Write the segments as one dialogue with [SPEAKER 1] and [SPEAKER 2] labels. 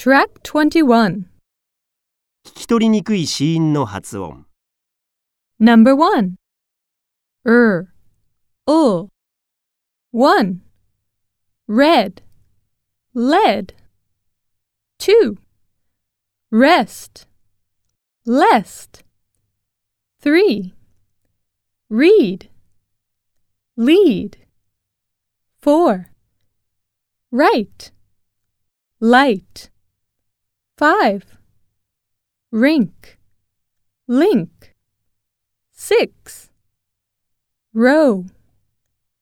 [SPEAKER 1] Track 21.
[SPEAKER 2] 聞き取りにくい子音の発音。
[SPEAKER 1] Number 1. Er. Ul. 1. Red. Lead. 2. Rest. Lest. 3. Read. Lead. 4. Right. Light. 5. Rink. Link. 6. Row.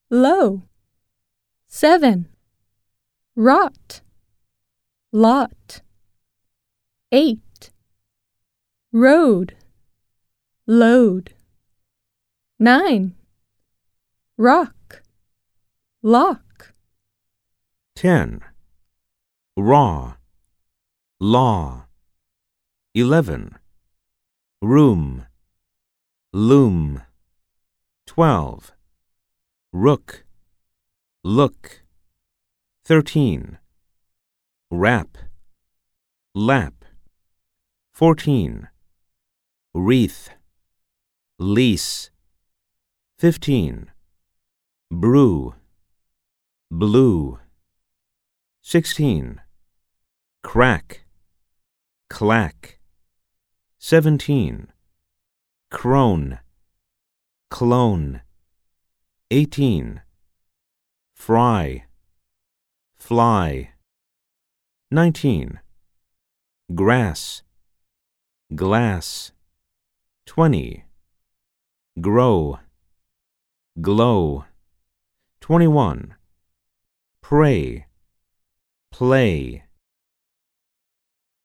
[SPEAKER 1] Low. 7. Rot. Lot. 8. Road. Load. 9. Rock. Lock.
[SPEAKER 3] 10. Raw. Law. 11. Room. Loom. 12. Rook. Look. 13. Wrap. Lap. 14. Wreath. Lease. 15. Brew. Blue. 16. Crack. Clack. 17. Crone. Clone. 18. Fry. Fly. 19. Grass. Glass. 20. Grow. Glow. 21. Pray. Play.